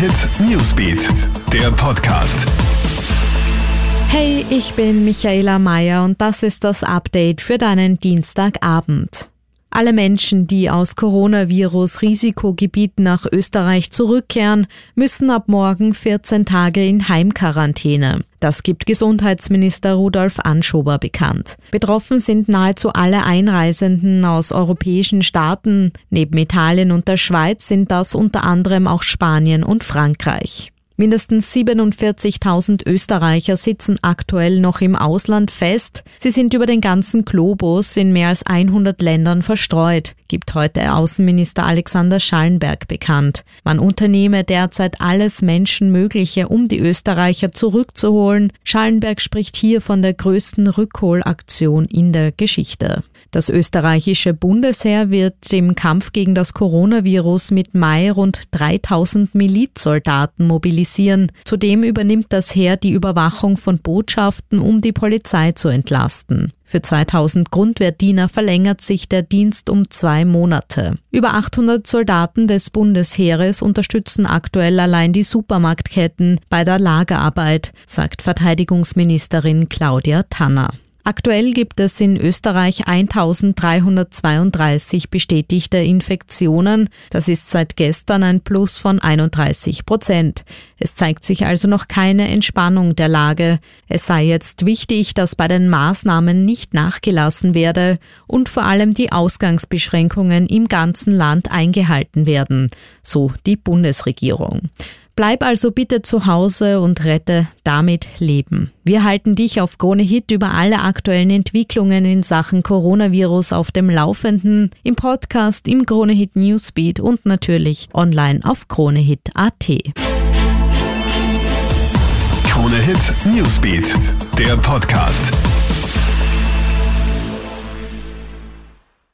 Hit Newsbeat, der Podcast. Hey, ich bin Michaela Mayer und das ist das Update für deinen Dienstagabend. Alle Menschen, die aus Coronavirus-Risikogebieten nach Österreich zurückkehren, müssen ab morgen 14 Tage in Heimquarantäne. Das gibt Gesundheitsminister Rudolf Anschober bekannt. Betroffen sind nahezu alle Einreisenden aus europäischen Staaten. Neben Italien und der Schweiz sind das unter anderem auch Spanien und Frankreich. Mindestens 47.000 Österreicher sitzen aktuell noch im Ausland fest. Sie sind über den ganzen Globus in mehr als 100 Ländern verstreut, gibt heute Außenminister Alexander Schallenberg bekannt. Man unternehme derzeit alles Menschenmögliche, um die Österreicher zurückzuholen. Schallenberg spricht hier von der größten Rückholaktion in der Geschichte. Das österreichische Bundesheer wird im Kampf gegen das Coronavirus mit Mai rund 3000 Milizsoldaten mobilisieren. Zudem übernimmt das Heer die Überwachung von Botschaften, um die Polizei zu entlasten. Für 2000 Grundwehrdiener verlängert sich der Dienst um zwei Monate. Über 800 Soldaten des Bundesheeres unterstützen aktuell allein die Supermarktketten bei der Lagerarbeit, sagt Verteidigungsministerin Claudia Tanner. Aktuell gibt es in Österreich 1332 bestätigte Infektionen. Das ist seit gestern ein Plus von 31 Prozent. Es zeigt sich also noch keine Entspannung der Lage. Es sei jetzt wichtig, dass bei den Maßnahmen nicht nachgelassen werde und vor allem die Ausgangsbeschränkungen im ganzen Land eingehalten werden, so die Bundesregierung. Bleib also bitte zu Hause und rette damit Leben. Wir halten dich auf Krone Hit über alle aktuellen Entwicklungen in Sachen Coronavirus auf dem Laufenden, im Podcast, im Krone Hit Newsbeat und natürlich online auf kronehit.at. Krone Hit Newsbeat, der Podcast.